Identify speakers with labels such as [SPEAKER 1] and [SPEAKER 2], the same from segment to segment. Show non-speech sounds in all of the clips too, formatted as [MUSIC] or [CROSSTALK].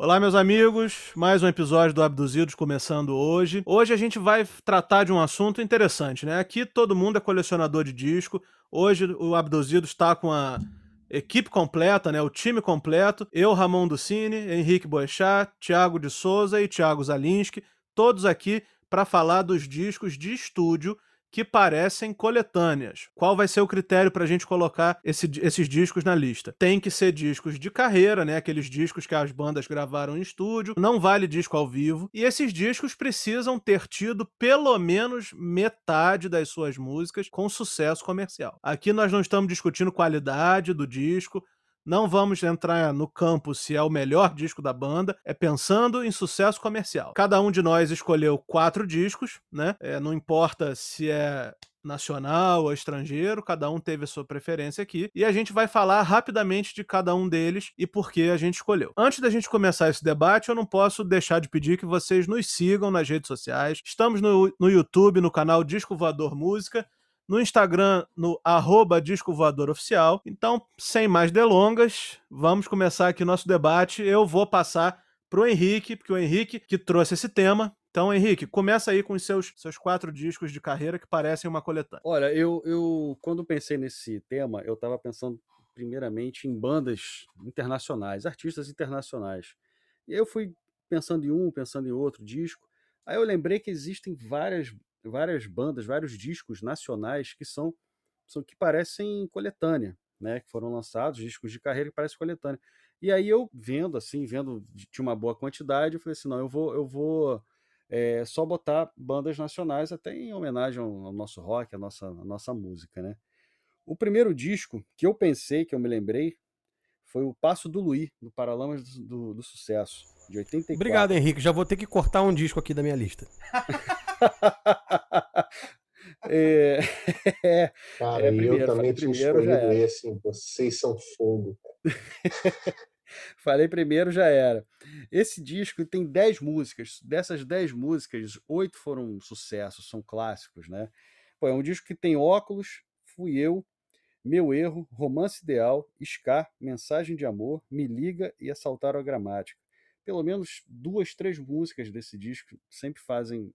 [SPEAKER 1] Olá, meus amigos. Mais um episódio do Abduzidos começando hoje. Hoje a gente vai tratar de um assunto interessante, né? Aqui todo mundo é colecionador de disco. Hoje o Abduzidos está com a equipe completa, né? O time completo. Eu, Ramon Ducini, Henrique Boechat, Thiago de Souza e Thiago Zalinski, todos aqui para falar dos discos de estúdio que parecem coletâneas. Qual vai ser o critério para a gente colocar esse, esses discos na lista? Tem que ser discos de carreira, né? Aqueles discos que as bandas gravaram em estúdio. Não vale disco ao vivo. E esses discos precisam ter tido pelo menos metade das suas músicas com sucesso comercial. Aqui nós não estamos discutindo qualidade do disco, não vamos entrar no campo se é o melhor disco da banda, é pensando em sucesso comercial. Cada um de nós escolheu quatro discos, né? É, não importa se é nacional ou estrangeiro, cada um teve a sua preferência aqui, e a gente vai falar rapidamente de cada um deles e por que a gente escolheu. Antes da gente começar esse debate, eu não posso deixar de pedir que vocês nos sigam nas redes sociais. Estamos no, no YouTube, no canal Disco Voador Música, no Instagram, no arroba Disco Voador Oficial. Então, sem mais delongas, vamos começar aqui o nosso debate. Eu vou passar para o Henrique, porque o Henrique que trouxe esse tema. Então, Henrique, começa aí com os seus, seus quatro discos de carreira que parecem uma coletânea.
[SPEAKER 2] Olha, eu, eu quando pensei nesse tema, eu estava pensando primeiramente em bandas internacionais, artistas internacionais. E eu fui pensando em um, pensando em outro disco. Aí eu lembrei que existem várias várias bandas, vários discos nacionais que são, são que parecem coletânea, né? Que foram lançados, discos de carreira que parecem coletânea. E aí eu vendo assim, vendo de uma boa quantidade, eu falei assim, não, eu vou, eu vou é, só botar bandas nacionais até em homenagem ao, nosso rock, à nossa, à nossa música, né? O primeiro disco que eu pensei, que eu me lembrei, foi o Passo do Luí, do Paralamas do, do, do Sucesso, de 84.
[SPEAKER 3] Obrigado, Henrique. Já vou ter que cortar um disco aqui da minha lista. [LAUGHS] [LAUGHS]
[SPEAKER 4] é, é, [LAUGHS] Cara, é, primeiro, eu também tinha escolhido esse. Vocês são fogo. [LAUGHS]
[SPEAKER 2] falei primeiro, já era. Esse disco tem 10 músicas. Dessas 10 músicas, 8 foram sucessos, são clássicos, né? Pô, é um disco que tem óculos, fui eu, meu erro, romance ideal, Scar, mensagem de amor, me liga e assaltar a gramática. Pelo menos duas, três músicas desse disco sempre fazem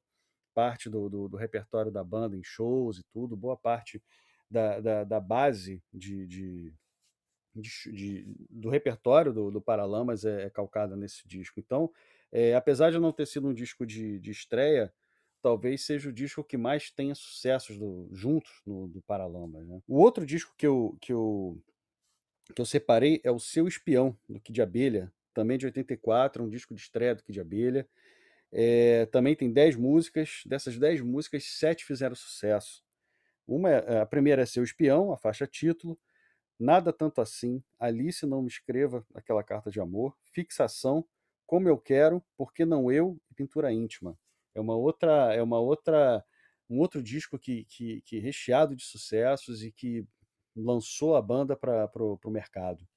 [SPEAKER 2] parte do, do, do, repertório da banda em shows e tudo, boa parte da, da, da base de, de, de, de, do repertório do, do Paralamas é, é, calcada nesse disco. Então, é, apesar de não ter sido um disco de, de estreia, talvez seja o disco que mais tenha sucessos do, juntos no, do Paralamas. Né? O outro disco que eu, que, eu, que eu separei é o Seu Espião, do Kid Abelha, também de 84, um disco de estreia do Kid Abelha. É, também tem 10 músicas. Dessas 10 músicas, 7 fizeram sucesso. Uma, é, a primeira é Seu Espião, a faixa título. Nada tanto assim. Alice não me escreva aquela carta de amor. Fixação. Como eu quero, porque não eu e pintura íntima. É uma outra, é uma outra, um outro disco que, que, que recheado de sucessos e que lançou a banda para o mercado.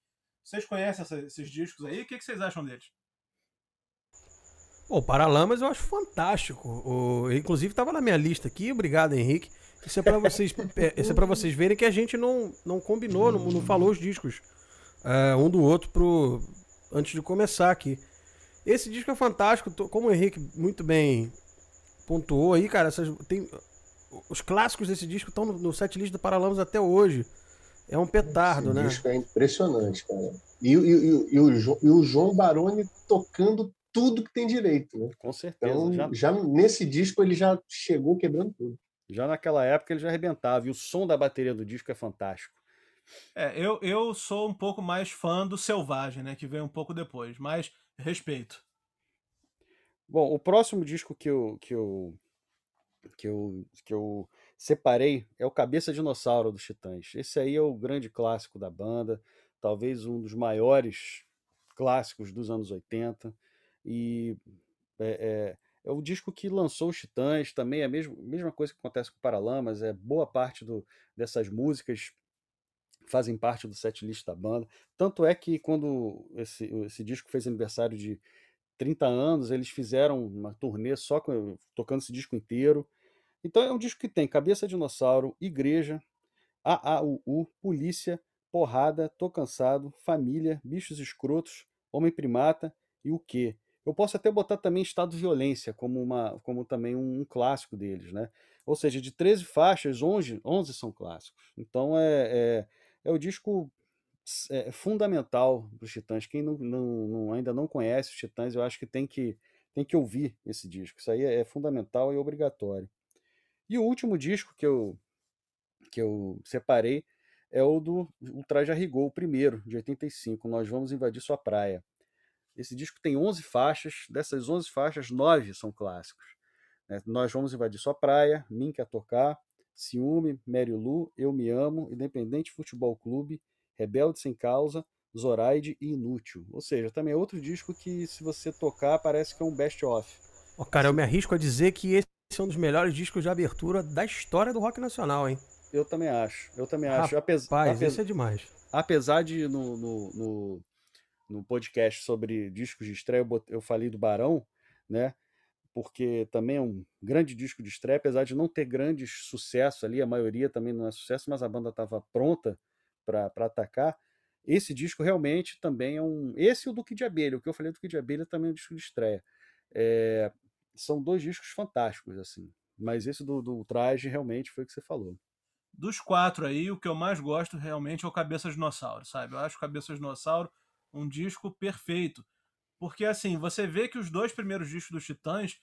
[SPEAKER 1] Vocês conhecem esses discos aí? O que, que vocês acham deles?
[SPEAKER 3] O Paralamas eu acho fantástico. O, inclusive estava na minha lista aqui. Obrigado, Henrique. Isso é para vocês, [LAUGHS] é, isso é para vocês verem que a gente não, não combinou, não, não falou os discos uh, um do outro pro, antes de começar aqui. Esse disco é fantástico, como o Henrique muito bem pontuou aí, cara. Essas, tem, os clássicos desse disco estão no, no setlist do Paralamas até hoje. É um petardo, Esse né?
[SPEAKER 4] Disco é impressionante, cara. E, e, e, e, o, e o João Baroni tocando tudo que tem direito, né?
[SPEAKER 2] Com certeza. Então,
[SPEAKER 4] já... já nesse disco ele já chegou quebrando tudo.
[SPEAKER 2] Já naquela época ele já arrebentava. E o som da bateria do disco é fantástico.
[SPEAKER 1] É, eu, eu sou um pouco mais fã do Selvagem, né? Que veio um pouco depois, mas respeito.
[SPEAKER 2] Bom, o próximo disco que eu, que eu, que eu, que eu separei é o Cabeça Dinossauro dos Titãs. Esse aí é o grande clássico da banda, talvez um dos maiores clássicos dos anos 80. E é, é, é o disco que lançou os Titãs, também é a mesma, mesma coisa que acontece com Paralamas, é boa parte do, dessas músicas fazem parte do setlist da banda. Tanto é que quando esse, esse disco fez aniversário de 30 anos, eles fizeram uma turnê só com, tocando esse disco inteiro. Então é um disco que tem Cabeça Dinossauro, Igreja, AAUU, Polícia, Porrada, Tô Cansado, Família, Bichos Escrotos, Homem Primata e o que. Eu posso até botar também Estado de Violência como, uma, como também um, um clássico deles, né? Ou seja, de 13 faixas, 11, 11 são clássicos. Então é, é, é o disco é, fundamental para os Titãs. Quem não, não, não, ainda não conhece os Titãs, eu acho que tem que, tem que ouvir esse disco. Isso aí é, é fundamental e obrigatório. E o último disco que eu, que eu separei é o do Ultraje Rigor, o primeiro, de 85. Nós vamos invadir sua praia. Esse disco tem 11 faixas, dessas 11 faixas, 9 são clássicos. Né? Nós vamos invadir sua praia, Mim quer tocar, Ciúme, Mary Lu, Eu Me Amo, Independente Futebol Clube, Rebelde Sem Causa, Zoraide e Inútil. Ou seja, também é outro disco que, se você tocar, parece que é um best-of.
[SPEAKER 3] Oh, cara, eu me arrisco a dizer que esse é um dos melhores discos de abertura da história do rock nacional, hein?
[SPEAKER 2] Eu também acho. Eu também acho.
[SPEAKER 3] Rapaz, Apes... isso é demais.
[SPEAKER 2] Apesar de no, no, no, no, podcast sobre discos de estreia eu, falei do Barão, né? Porque também é um grande disco de estreia, apesar de não ter grandes sucessos ali, a maioria também não é sucesso, mas a banda estava pronta para atacar. Esse disco realmente também é um. Esse e o Duque de Abelha. O que eu falei do Duque de Abelha também é um disco de estreia. É... São dois discos fantásticos, assim. Mas esse do, do traje realmente foi o que você falou
[SPEAKER 1] dos quatro aí, o que eu mais gosto realmente é o Cabeça Dinossauro, sabe? Eu acho Cabeça Dinossauro um disco perfeito. Porque, assim, você vê que os dois primeiros discos dos Titãs,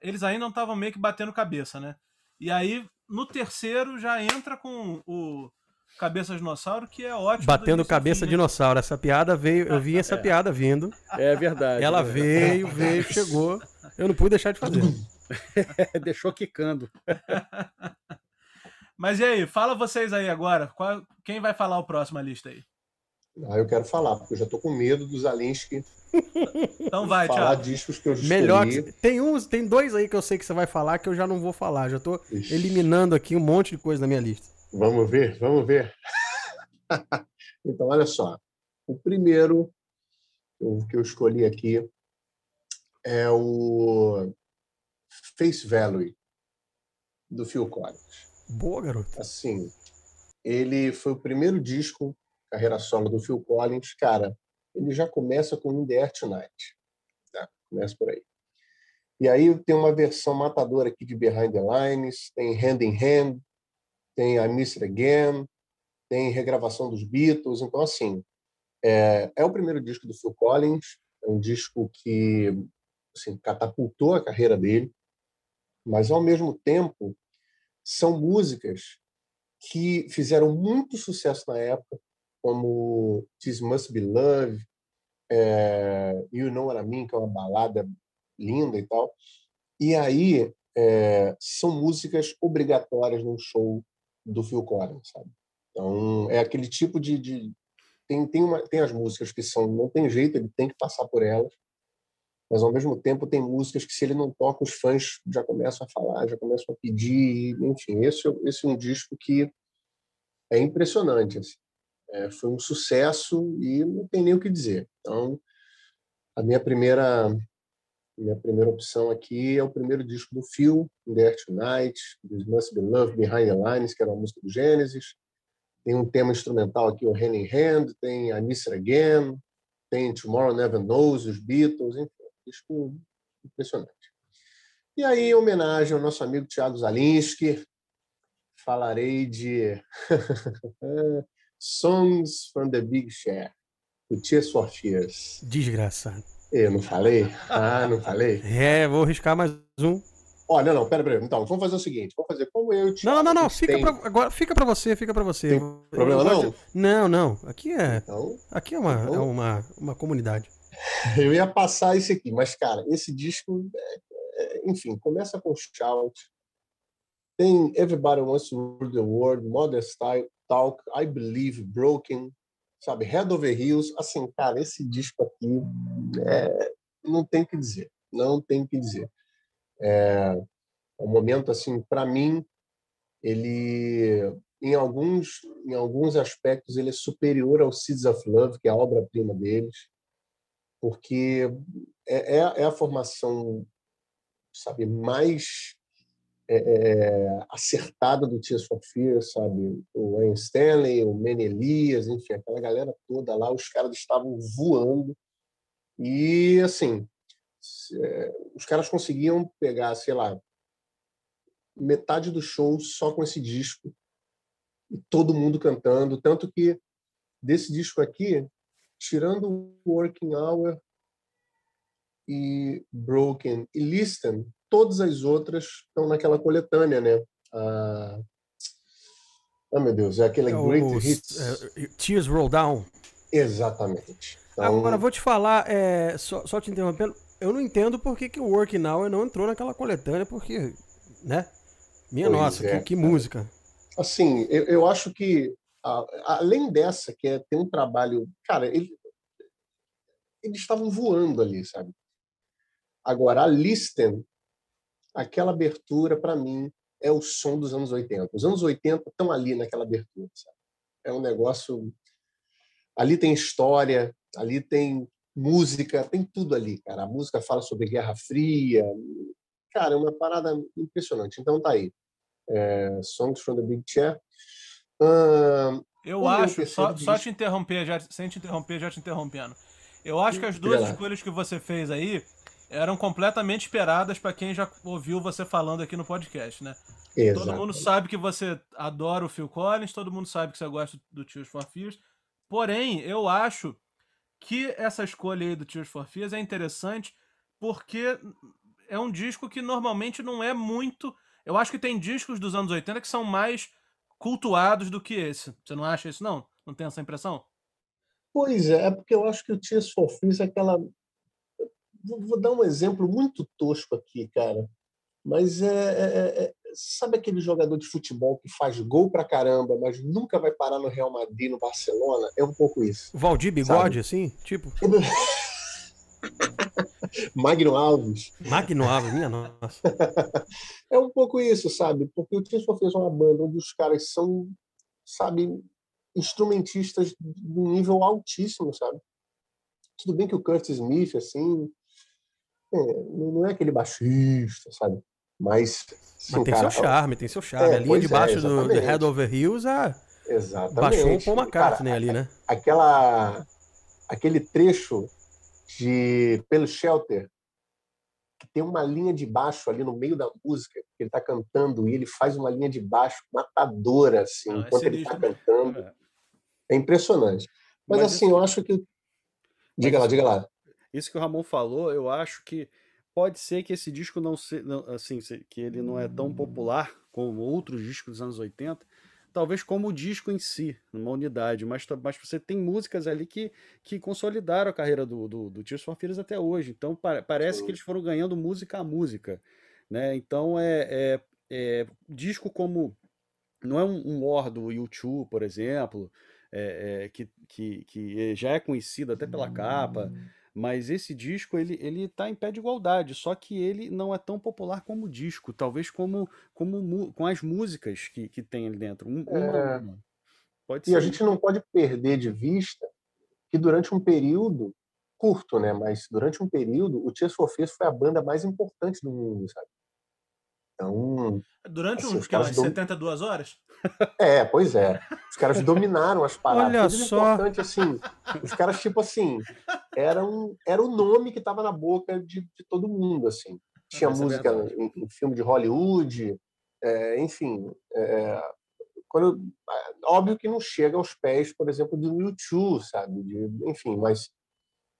[SPEAKER 1] eles ainda não estavam meio que batendo cabeça, né? E aí, no terceiro, já entra com o Cabeça Dinossauro, que é ótimo.
[SPEAKER 3] Batendo cabeça dinossauro. Essa piada veio, eu vi essa [LAUGHS] é. piada vindo.
[SPEAKER 2] É verdade.
[SPEAKER 3] Ela é. veio, veio, chegou. Eu não pude deixar de fazer. [LAUGHS]
[SPEAKER 2] Deixou quicando. [LAUGHS]
[SPEAKER 1] Mas e aí, fala vocês aí agora. Qual, quem vai falar o próximo a lista aí?
[SPEAKER 4] Ah, eu quero falar, porque eu já tô com medo dos Alinsky. [LAUGHS]
[SPEAKER 1] Então vai,
[SPEAKER 4] falar Thiago. discos que eu
[SPEAKER 3] escolhi. Melhor que... tem uns, tem dois aí que eu sei que você vai falar que eu já não vou falar. Já tô Ixi. eliminando aqui um monte de coisa na minha lista.
[SPEAKER 4] Vamos ver, vamos ver. [LAUGHS] então, olha só. O primeiro que eu escolhi aqui é o Face Value do Phil Collins.
[SPEAKER 3] Boa, garoto.
[SPEAKER 4] Assim, ele foi o primeiro disco, carreira solo do Phil Collins. Cara, ele já começa com In The Air Tonight. Tá? Começa por aí. E aí tem uma versão matadora aqui de Behind the Lines, tem Hand in Hand, tem I Miss It Again, tem regravação dos Beatles. Então, assim, é, é o primeiro disco do Phil Collins, é um disco que assim, catapultou a carreira dele, mas, ao mesmo tempo, são músicas que fizeram muito sucesso na época, como This Must Be Love, é, You Know What I Mean, que é uma balada linda e tal. E aí é, são músicas obrigatórias num show do Phil Collins, sabe? Então é aquele tipo de, de tem tem, uma, tem as músicas que são não tem jeito, ele tem que passar por elas mas ao mesmo tempo tem músicas que se ele não toca os fãs já começam a falar, já começam a pedir, enfim, esse, esse é um disco que é impressionante, assim. É, foi um sucesso e não tem nem o que dizer. Então, a minha primeira minha primeira opção aqui é o primeiro disco do Phil, In The Air Tonight, This Must Be Love, Behind the Lines, que era uma música do Gênesis. Tem um tema instrumental aqui, o Hand in Hand, tem I Miss Again, tem Tomorrow Never Knows, os Beatles, enfim disco impressionante. E aí, em homenagem ao nosso amigo Tiago Zalinski, falarei de [LAUGHS] Songs from the Big Share, do Tears for Fears.
[SPEAKER 3] Desgraçado.
[SPEAKER 4] Eu não falei? Ah, não falei?
[SPEAKER 3] É, vou riscar mais um.
[SPEAKER 4] Olha, não, pera, pera. Então, vamos fazer o seguinte: vamos fazer como eu
[SPEAKER 3] te. Não, não, não, fica, tem... pra, agora, fica pra você, fica pra você.
[SPEAKER 4] Tem problema não?
[SPEAKER 3] Não, não. Aqui é. Então, aqui é uma, então... é uma, uma comunidade. [LAUGHS]
[SPEAKER 4] Eu ia passar esse aqui, mas, cara, esse disco, é, é, enfim, começa com Shout, tem Everybody Wants to Rule the World, Modern Style, Talk, I Believe, Broken, sabe, Head Over Heels. Assim, cara, esse disco aqui é, não tem o que dizer, não tem o que dizer. É, é um momento, assim, para mim, ele em alguns em alguns aspectos ele é superior ao Seeds of Love que é a obra-prima deles porque é, é, é a formação, sabe, mais é, é, acertada do Tears for Fears, sabe? O Wayne Stanley, o Manny Elias, enfim, aquela galera toda lá, os caras estavam voando E, assim, é, os caras conseguiam pegar, sei lá, metade do show só com esse disco e todo mundo cantando, tanto que desse disco aqui, tirando Working Hour e Broken e Listen, todas as outras estão naquela coletânea, né? Ah, oh, meu Deus, é aquele é Great Hits.
[SPEAKER 3] Uh, Tears Roll Down.
[SPEAKER 4] Exatamente.
[SPEAKER 3] Então... Agora, vou te falar, é, só, só te interrompendo, eu não entendo por que, que o Working Hour não entrou naquela coletânea, porque, né? Minha pois nossa, é, que, que música.
[SPEAKER 4] Assim, eu, eu acho que, a, além dessa, que é ter um trabalho. Cara, ele, eles estavam voando ali, sabe? Agora, a Listen, aquela abertura, para mim, é o som dos anos 80. Os anos 80 estão ali naquela abertura, sabe? É um negócio. Ali tem história, ali tem música, tem tudo ali, cara. A música fala sobre Guerra Fria. Cara, é uma parada impressionante. Então tá aí é, Songs from the Big Chair.
[SPEAKER 1] Uh, eu acho, só, só, te interromper, já, sem te interromper, já te interrompendo. Eu acho que as duas escolhas que você fez aí eram completamente esperadas para quem já ouviu você falando aqui no podcast, né? Exato. Todo mundo sabe que você adora o Phil Collins, todo mundo sabe que você gosta do Tears for Fears. Porém, eu acho que essa escolha aí do Tears for Fears é interessante porque é um disco que normalmente não é muito eu acho que tem discos dos anos 80 que são mais cultuados do que esse. Você não acha isso, não? Não tem essa impressão?
[SPEAKER 4] Pois é, é porque eu acho que o Tears for Fears é aquela. Vou, dar um exemplo muito tosco aqui, cara. Mas é, é, é, sabe aquele jogador de futebol que faz gol pra caramba, mas nunca vai parar no Real Madrid, no Barcelona? É um pouco isso.
[SPEAKER 3] Valdir Bigode, sabe? assim? Tipo. [LAUGHS]
[SPEAKER 4] Magno Alves.
[SPEAKER 3] Magno Alves, minha nossa. [LAUGHS]
[SPEAKER 4] é um pouco isso, sabe? Porque o Tears fez uma banda onde os caras são, sabe, instrumentistas de um nível altíssimo, sabe? Tudo bem que o Curtis Smith, assim, é, não é aquele baixista, sabe? Mas.
[SPEAKER 3] Assim, Mas tem cara, seu charme, tem seu charme. É, a linha de baixo é, do, do Head Over Heels é.
[SPEAKER 4] Exatamente.
[SPEAKER 3] Baixou o Paul McCartney cara, ali, né?
[SPEAKER 4] Aquela, aquele trecho de Pelo Shelter, que tem uma linha de baixo ali no meio da música, que ele está cantando, e ele faz uma linha de baixo matadora, assim, ah, enquanto ele está cantando. É. é impressionante. Mas, Mas assim, isso... eu acho que. Diga lá, diga lá.
[SPEAKER 2] Isso que o Ramon falou, eu acho que pode ser que esse disco não seja, assim, que ele não é tão popular como outros discos dos anos 80, talvez como o disco em si, numa unidade, mas, mas você tem músicas ali que, que consolidaram a carreira do, do, do Tears for Fears até hoje. Então pa parece que eles foram ganhando música a música. Né? Então é, é, é disco como. Não é um, um War do YouTube, por exemplo, é, é, que, que, que já é conhecido até pela capa. Mas esse disco, ele, ele tá em pé de igualdade, só que ele não é tão popular como o disco, talvez como, como com as músicas que, que tem ali dentro. Um,
[SPEAKER 4] é... uma, Pode e a gente não pode perder de vista que durante um período curto, né? Mas durante um período, o Tears for Fears foi a banda mais importante do mundo, sabe? Então.
[SPEAKER 1] Durante assim, uns que, dom... 72 horas?
[SPEAKER 4] É, pois é. Os caras dominaram as [LAUGHS] paradas. Olha só. importante, assim. Os caras, tipo assim, eram, era o nome que estava na boca de, de, todo mundo, assim. Tinha é música é em, em, filme de Hollywood, é, enfim. É, quando, é, óbvio que não chega aos pés, por exemplo, do YouTube, sabe? De, enfim, mas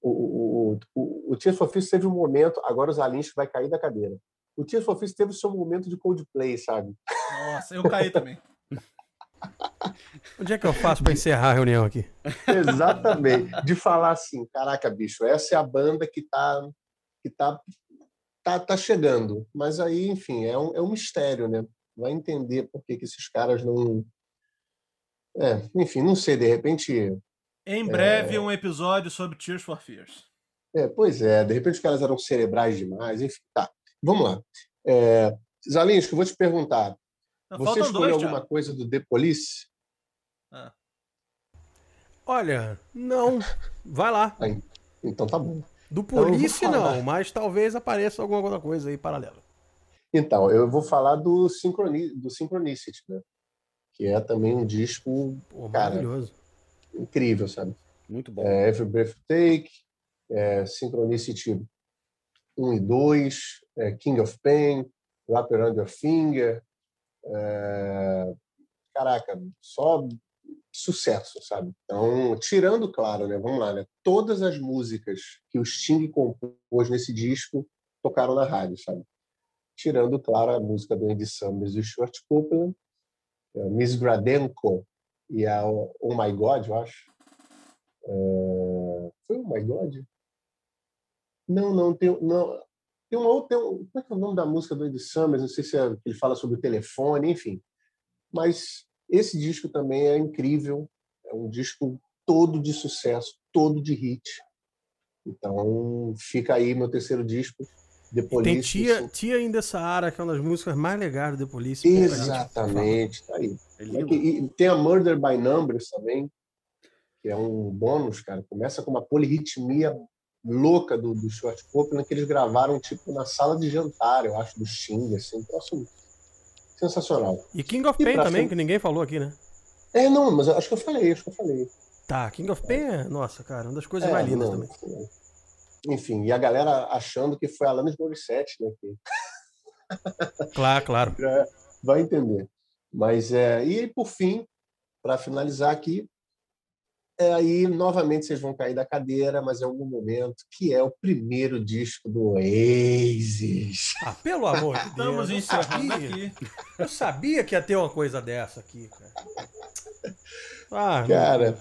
[SPEAKER 4] o, o, o, o Tears for Fears teve um momento, agora os Alins vai cair da cadeira o Tears for Fears teve o seu momento de Coldplay, sabe?
[SPEAKER 1] Nossa, eu caí também.
[SPEAKER 3] Onde é que eu faço para encerrar a reunião aqui?
[SPEAKER 4] Exatamente. De falar assim, caraca, bicho, essa é a banda que tá que tá tá, tá chegando. Mas aí, enfim, é um, é um mistério, né? Vai entender por que, que esses caras não é, enfim, não sei, de repente
[SPEAKER 1] em breve é... um episódio sobre Tears for Fears.
[SPEAKER 4] É, pois é, de repente os caras eram cerebrais demais, enfim, tá. Vamos lá. É, Zalinski, eu vou te perguntar. Não, você escolheu dois, alguma coisa do The Police? Ah.
[SPEAKER 3] Olha, não. Vai lá. [LAUGHS]
[SPEAKER 4] então tá bom.
[SPEAKER 3] Do então Police então não, mas talvez apareça alguma outra coisa aí paralela.
[SPEAKER 4] Então, eu vou falar do, Synchroni do Synchronicity, né? Que é também um disco Pô, cara, incrível, sabe?
[SPEAKER 2] Muito bom.
[SPEAKER 4] É, Every Breath You Take, é, Synchronicity 1 e 2, é, King of Pain, Wrap Around Your Finger. É, caraca, só sucesso, sabe? Então, tirando, claro, né? Vamos lá, né? Todas as músicas que o Sting compôs nesse disco tocaram na rádio, sabe? Tirando, claro, a música do Andy Summers e o Stuart Copeland, é, Miss Gradenko e a Oh My God, eu acho. É... Foi Oh My God? Não, não, tem, não, tem uma outra. Tem um, como é que é o nome da música do Andy Summers? Não sei se é, ele fala sobre o telefone, enfim. Mas esse disco também é incrível. É um disco todo de sucesso, todo de hit. Então fica aí meu terceiro disco.
[SPEAKER 3] The Police, tem Tia, Tia in the que é uma das músicas mais legais do The Police.
[SPEAKER 4] Exatamente, tá aí. É e tem a Murder by Numbers também, que é um bônus, cara. Começa com uma polirritmia louca do, do Stuart Copeland que eles gravaram tipo na sala de jantar, eu acho, do Sting, assim, um próximo sensacional.
[SPEAKER 3] E King of Pain também, que ninguém falou aqui, né?
[SPEAKER 4] É, não, mas acho que eu falei, acho que eu falei.
[SPEAKER 3] Tá, King of Pain é, nossa, cara, uma das coisas é, mais lindas não, também.
[SPEAKER 4] Enfim, e a galera achando que foi Alanis Morissette, né? Que... [LAUGHS]
[SPEAKER 3] Claro, claro. [LAUGHS]
[SPEAKER 4] Vai entender. Mas, é, e por fim, para finalizar aqui, aí novamente vocês vão cair da cadeira, mas em algum momento, que é o primeiro disco do Oasis.
[SPEAKER 3] Ah, pelo amor de [LAUGHS] Deus. Estamos encerrando aqui. Eu sabia que ia ter uma coisa dessa aqui, cara.
[SPEAKER 4] Ah, cara, não...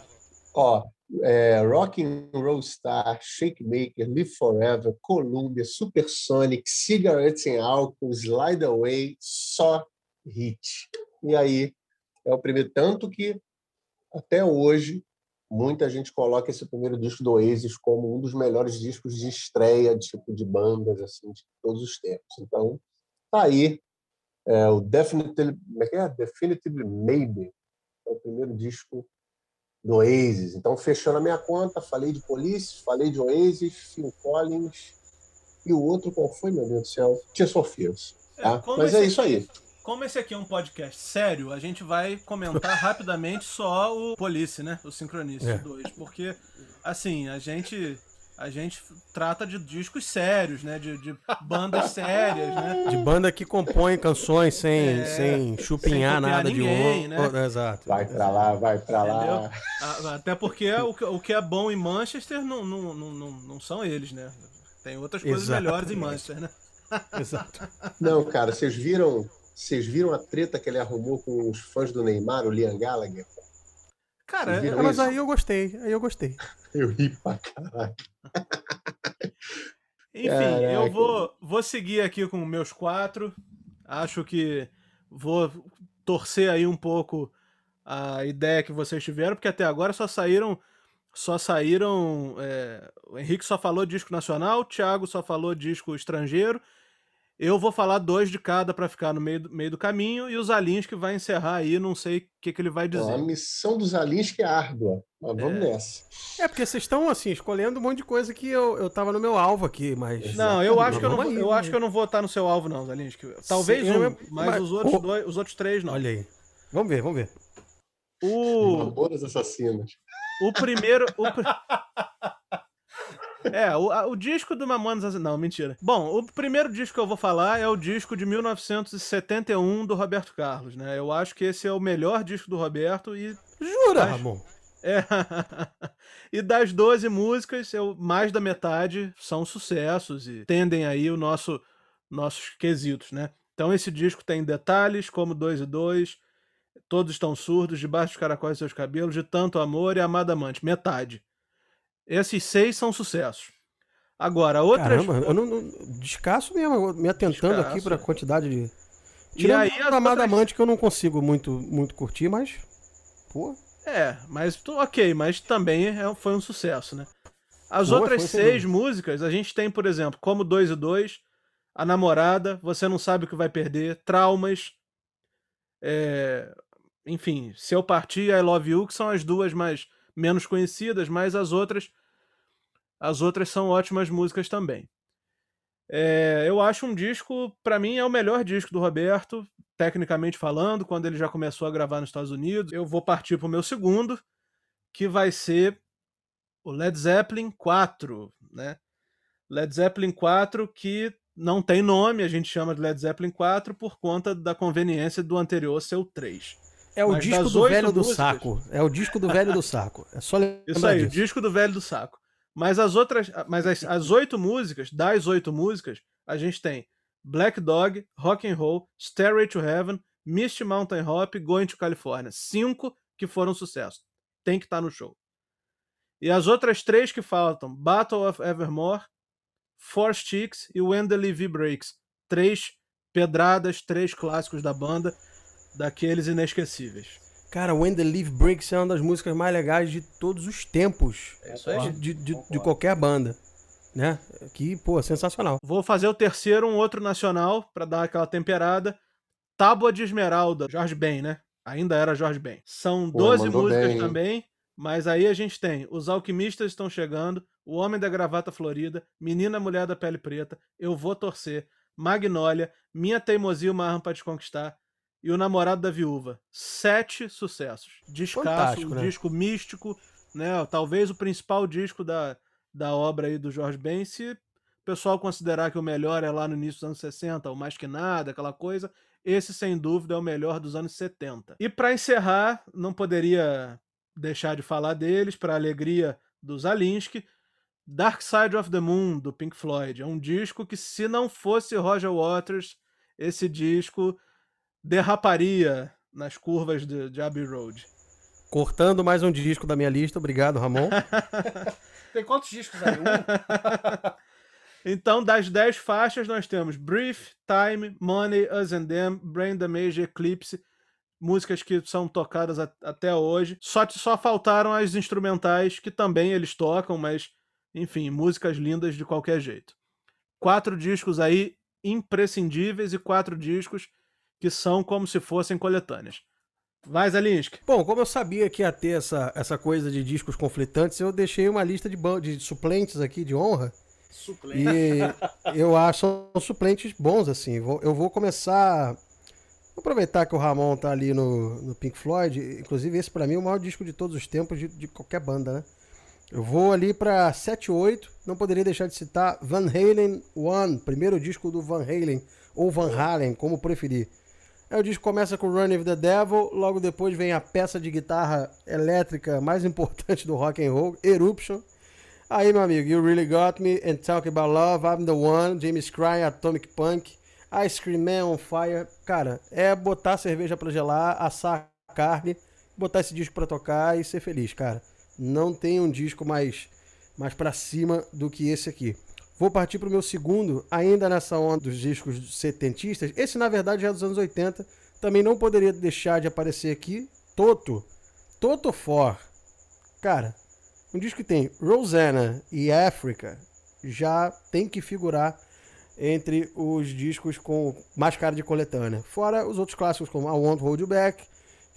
[SPEAKER 4] ó, é, Rock and Roll Star, Shake Maker, Live Forever, Columbia, Supersonic, Cigarettes and Alcohol, Slide Away, só hit. E aí é o primeiro tanto que até hoje muita gente coloca esse primeiro disco do Oasis como um dos melhores discos de estreia tipo de bandas assim de todos os tempos. Então, tá aí é, o Definitely, é, é Definitively Maybe, é o primeiro disco do Oasis. Então, fechando a minha conta, falei de Police, falei de Oasis, Phil Collins e o outro qual foi, meu Deus do céu? Tears for Fears. Tá? É, Mas é isso aí.
[SPEAKER 1] Como esse aqui é um podcast sério, a gente vai comentar [LAUGHS] rapidamente só o Police, né? O Sincronista 2. É. Porque, assim, a gente. A gente trata de discos sérios, né? De, de bandas [LAUGHS] sérias, né?
[SPEAKER 3] De banda que compõe canções sem, é, sem chupinhar sem nada ninguém, de outro.
[SPEAKER 4] Né? Exato. Vai pra lá, vai pra lá.
[SPEAKER 1] Até porque o, o que é bom em Manchester não, não, não, não, não são eles, né? Tem outras coisas Exatamente. melhores em Manchester, né?
[SPEAKER 4] Exato. Não, cara, vocês viram vocês viram a treta que ele arrumou com os fãs do Neymar, o Liam Gallagher?
[SPEAKER 3] Cara, mas isso? aí eu gostei, aí eu gostei. [LAUGHS]
[SPEAKER 4] eu ri pra caralho. [LAUGHS]
[SPEAKER 1] Enfim, Caraca. eu vou, vou seguir aqui com meus quatro. Acho que vou torcer aí um pouco a ideia que vocês tiveram, porque até agora só saíram. Só saíram. É, o Henrique só falou disco nacional, o Thiago só falou disco estrangeiro eu vou falar dois de cada para ficar no meio do, meio do caminho e os Alins que vai encerrar aí, não sei o que, que ele vai dizer.
[SPEAKER 4] a missão dos Alins que é árdua, mas vamos é. nessa.
[SPEAKER 3] É, porque vocês estão assim, escolhendo um monte de coisa que eu, eu tava no meu alvo aqui, mas.
[SPEAKER 1] Não, eu acho, que eu, não, aí, eu acho que eu não vou estar no seu alvo, não, Zalins. Talvez Sim, um, eu... mas, mas, os, outros dois, os outros três não.
[SPEAKER 3] Olha aí. Vamos ver, vamos ver.
[SPEAKER 4] O. Boas assassinas.
[SPEAKER 1] O primeiro. O... [LAUGHS] É, o, a, o disco do Mamonas Não, mentira. Bom, o primeiro disco que eu vou falar é o disco de 1971 do Roberto Carlos, né? Eu acho que esse é o melhor disco do Roberto e.
[SPEAKER 3] Jura, Ramon?
[SPEAKER 1] É. [LAUGHS] e das 12 músicas, eu, mais da metade são sucessos e tendem aí o nosso nossos quesitos, né? Então esse disco tem detalhes como 2 e 2, todos estão surdos, debaixo dos caracóis de seus cabelos, de tanto amor e amada amante, metade. Esses seis são sucessos. Agora, outras.
[SPEAKER 3] Caramba, eu não, não descasso mesmo, me atentando descasso. aqui para a quantidade de. Tirando e aí, a Amada outras... Amante que eu não consigo muito, muito curtir, mas. Pô.
[SPEAKER 1] É, mas ok, mas também é, foi um sucesso, né? As Boa, outras seis músicas, a gente tem, por exemplo, como 2 e 2, A Namorada, Você Não Sabe o que Vai Perder, Traumas, é... enfim, Se Eu Partir I Love You, que são as duas mais menos conhecidas, mas as outras as outras são ótimas músicas também. É, eu acho um disco, para mim, é o melhor disco do Roberto, tecnicamente falando, quando ele já começou a gravar nos Estados Unidos. Eu vou partir para o meu segundo, que vai ser o Led Zeppelin 4, né? Led Zeppelin 4 que não tem nome, a gente chama de Led Zeppelin 4 por conta da conveniência do anterior ser o 3.
[SPEAKER 3] É o
[SPEAKER 1] Mas
[SPEAKER 3] disco do velho do
[SPEAKER 1] músicas-
[SPEAKER 3] saco. É o disco do velho do saco. É só lembrar
[SPEAKER 1] Isso aí, o
[SPEAKER 3] disso.
[SPEAKER 1] disco do velho do saco. Mas as outras, mas as, as oito músicas, das oito músicas, a gente tem Black Dog, Rock and Roll, Stairway to Heaven, Misty Mountain Hop, Going to California. Cinco que foram sucesso. Tem que estar no show. E as outras três que faltam, Battle of Evermore, Four Sticks e When the Levy Breaks. Três pedradas, três clássicos da banda, daqueles inesquecíveis.
[SPEAKER 3] Cara, When the Leaf Breaks é uma das músicas mais legais de todos os tempos.
[SPEAKER 1] É isso aí.
[SPEAKER 3] De, de- de- qualquer banda. Né? Que, pô, sensacional.
[SPEAKER 1] Vou fazer o terceiro, um outro nacional, pra dar aquela temperada. Tábua de Esmeralda, Jorge Ben, né? Ainda era Jorge Ben. São
[SPEAKER 4] Pô,
[SPEAKER 1] 12
[SPEAKER 4] mandou
[SPEAKER 1] músicas
[SPEAKER 4] bem,
[SPEAKER 1] também, mas aí a gente tem Os Alquimistas Estão Chegando, O Homem da Gravata Florida, Menina Mulher da Pele Preta, Eu Vou Torcer, Magnólia, Minha Teimosia e Uma Arma pra Te Conquistar e O Namorado da Viúva. Sete sucessos.
[SPEAKER 3] Fantástico,
[SPEAKER 1] um
[SPEAKER 3] né?
[SPEAKER 1] disco místico, né? Talvez o principal disco da, da obra aí do Jorge Ben, se o pessoal considerar que o melhor é lá no início dos anos 60, o Mais Que Nada, aquela coisa, esse sem dúvida é o melhor dos anos 70. E para encerrar, não poderia deixar de falar deles, para alegria do Zalinski, Dark Side of the Moon, do Pink Floyd. É um disco que, se não fosse Roger Waters, esse disco derraparia nas curvas de, de Abbey Road.
[SPEAKER 3] Cortando mais um disco da minha lista. Obrigado, Ramon. [LAUGHS]
[SPEAKER 2] Tem quantos discos aí? Um? [LAUGHS]
[SPEAKER 1] Então, das 10 faixas, nós temos Brief, Time, Money, Us and Them, Brain Damage, Eclipse, músicas que são tocadas a- até hoje. Só, só faltaram as instrumentais, que também eles tocam, mas, enfim, músicas lindas de qualquer jeito. Quatro discos aí imprescindíveis e quatro discos que são como se fossem coletâneas. Vai, Zalinski.
[SPEAKER 3] Bom, como eu sabia que ia ter essa, essa coisa de discos conflitantes, eu deixei uma lista de, de suplentes aqui de honra.
[SPEAKER 2] Suplente.
[SPEAKER 3] E eu acho são suplentes bons, assim. Vou- Eu vou começar. Vou aproveitar que o Ramon tá ali no, no Pink Floyd. Inclusive, esse pra mim é o maior disco de todos os tempos de, de qualquer banda, né? Eu vou ali pra 7 8. Não poderia deixar de citar Van Halen One, primeiro disco do Van Halen, ou Van Halen, como preferir. Aí o disco começa com Run with the Devil, logo depois vem a peça de guitarra elétrica mais [LAUGHS] importante do rock and roll, Eruption. Aí, meu amigo, You Really Got Me and Talk About Love, I'm the One, James Cry, Atomic Punk, Ice Cream Man on Fire. Cara, é botar cerveja pra gelar, assar carne, botar esse disco pra tocar e ser feliz, cara. Não tem um disco mais, mais pra cima do que esse aqui. Vou partir pro meu segundo, ainda nessa onda dos discos setentistas. Esse, na verdade, já é dos anos 80. Também não poderia deixar de aparecer aqui. Toto. Toto For. Cara, um disco que tem Rosanna e Africa já tem que figurar entre os discos com mais cara de coletânea. Fora os outros clássicos como I Won't Hold You Back,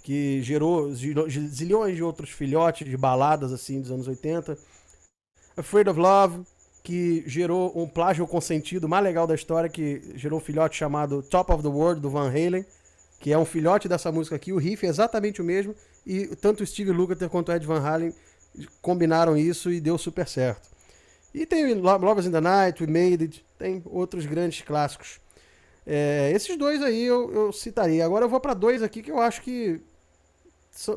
[SPEAKER 3] que gerou zilhões de outros filhotes de baladas assim dos anos 80. Afraid of Love, que gerou um plágio consentido mais legal da história, que gerou um filhote chamado Top of the World do Van Halen, que é um filhote dessa música aqui. O riff é exatamente o mesmo e tanto o Steve Lukather quanto o Ed Van Halen combinaram isso e deu super certo. E tem Lo- Lovers in the Night, We Made It, tem outros grandes clássicos. É, esses dois aí eu, eu citaria. Agora eu vou para dois aqui que eu acho que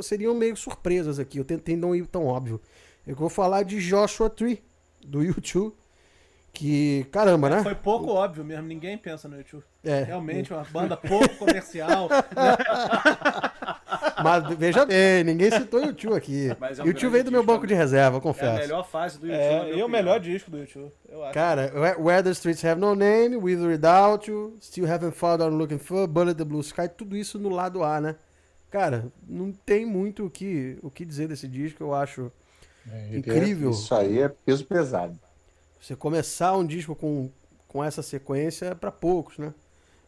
[SPEAKER 3] seriam meio surpresas aqui. Eu tentei não ir tão óbvio. Eu vou falar de Joshua Tree, do YouTube. Que, caramba, né?
[SPEAKER 1] Foi pouco óbvio mesmo, ninguém pensa no YouTube.
[SPEAKER 3] É,
[SPEAKER 1] Realmente, uma banda pouco comercial. [LAUGHS]
[SPEAKER 3] mas veja bem, ninguém citou YouTube aqui.
[SPEAKER 2] Mas é um
[SPEAKER 3] YouTube veio do meu banco de reserva,
[SPEAKER 2] É a
[SPEAKER 3] confesso.
[SPEAKER 2] melhor fase do YouTube. na
[SPEAKER 1] É, e o melhor disco do YouTube, eu acho.
[SPEAKER 3] Cara, Where the Streets Have No Name, With or Without You, Still Haven't Found What I'm Looking For, Bullet the Blue Sky, tudo isso no lado A, né? Cara, não tem muito o que, o que dizer desse disco, eu acho.
[SPEAKER 4] Ele
[SPEAKER 3] Incrível.
[SPEAKER 4] é- isso aí é peso pesado.
[SPEAKER 3] Você começar um disco com, com essa sequência é pra poucos, né?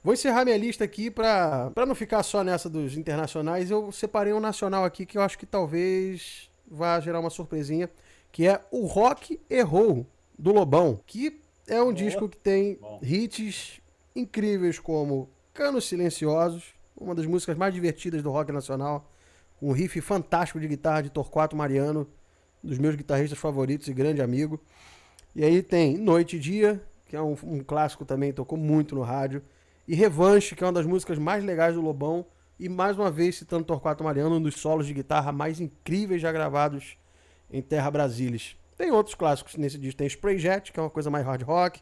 [SPEAKER 3] Vou encerrar minha lista aqui pra, pra não ficar só nessa dos internacionais. Eu separei um nacional aqui que eu acho que talvez vá gerar uma surpresinha, que é o Rock Errou, do Lobão, que é um disco que tem
[SPEAKER 2] Bom.
[SPEAKER 3] hits incríveis como Canos Silenciosos, uma das músicas mais divertidas do rock nacional, um riff fantástico de guitarra de Torquato Mariano, dos meus guitarristas favoritos e grande amigo. E aí tem Noite e Dia, que é um, um clássico também, tocou muito no rádio. E Revanche, que é uma das músicas mais legais do Lobão. E mais uma vez citando Torquato Mariano, um dos solos de guitarra mais incríveis já gravados em Terra Brasilis. Tem outros clássicos nesse disco. Tem Spray Jet, que é uma coisa mais hard rock.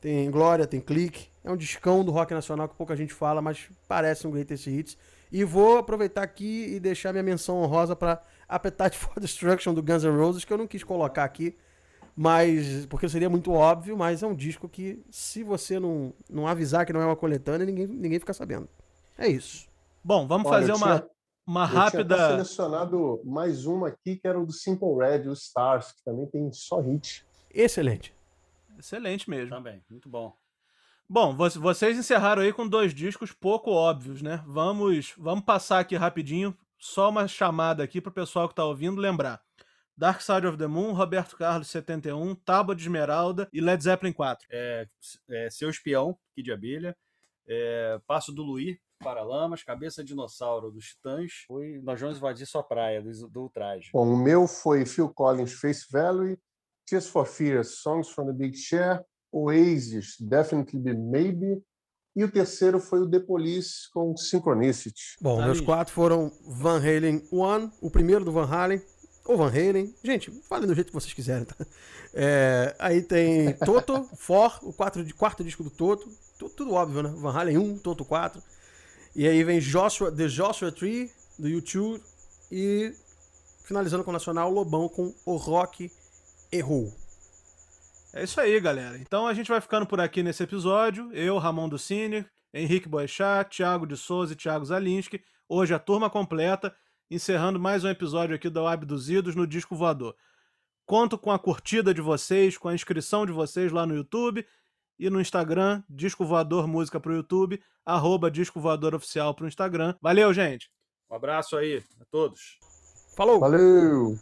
[SPEAKER 3] Tem Glória, tem Clique. É um discão do rock nacional que pouca gente fala, mas parece um greatest hits. E vou aproveitar aqui e deixar minha menção honrosa para Appetite for [LAUGHS] Destruction do Guns N' Roses, que eu não quis colocar aqui, mas porque seria muito óbvio, mas é um disco que se você não, não avisar que não é uma coletânea, ninguém, ninguém fica sabendo. É isso.
[SPEAKER 1] Bom, vamos
[SPEAKER 4] Olha,
[SPEAKER 1] fazer uma,
[SPEAKER 4] tinha-
[SPEAKER 1] uma
[SPEAKER 4] Eu tinha
[SPEAKER 1] rápida.
[SPEAKER 4] selecionado mais uma aqui, que era o do Simple Red, o Stars, que também tem só hit.
[SPEAKER 3] Excelente.
[SPEAKER 1] Excelente mesmo.
[SPEAKER 2] Também, muito bom.
[SPEAKER 1] Bom, vo- vocês encerraram aí com dois discos pouco óbvios, né? Vamos, vamos passar aqui rapidinho, só uma chamada aqui pro pessoal que tá ouvindo lembrar. Dark Side of the Moon, Roberto Carlos 71, Tábua de Esmeralda e Led Zeppelin 4.
[SPEAKER 2] É, é, Seu Espião, Kid de Abelha. É, Passo do Luí, Paralamas. Cabeça de Dinossauro, dos Titãs. Foi Nós Vamos Invadir Sua Praia, do, do Ultraje.
[SPEAKER 4] Bom, o meu foi Phil Collins, Face Value, Tears for Fears, Songs from the Big Share, Oasis, Definitely Be Maybe, e o terceiro foi o The Police com Synchronicity.
[SPEAKER 3] Bom,
[SPEAKER 1] Tá
[SPEAKER 3] meus quatro foram Van Halen 1, o primeiro do Van Halen, ou Van Halen. Gente, falem do jeito que vocês quiserem, tá? É, aí tem Toto, [LAUGHS] For, o quatro, quarto disco do Toto. Tu- Tudo óbvio, né? Van Halen 1, Toto 4. E aí vem Joshua, The Joshua Tree, do YouTube. E finalizando com o Nacional, Lobão com O Rock Errou.
[SPEAKER 1] É isso aí, galera. Então a gente vai ficando por aqui nesse episódio. Eu, Ramon do Cine, Henrique Boechat, Thiago de Souza e Thiago Zalinski. Hoje a turma completa, encerrando mais um episódio aqui do Abduzidos no Disco Voador. Conto com a curtida de vocês, com a inscrição de vocês lá no YouTube e no Instagram, Disco Voador Música pro YouTube, arroba Disco Voador Oficial pro Instagram. Valeu, gente!
[SPEAKER 2] Um abraço aí a todos.
[SPEAKER 3] Falou!
[SPEAKER 4] Valeu!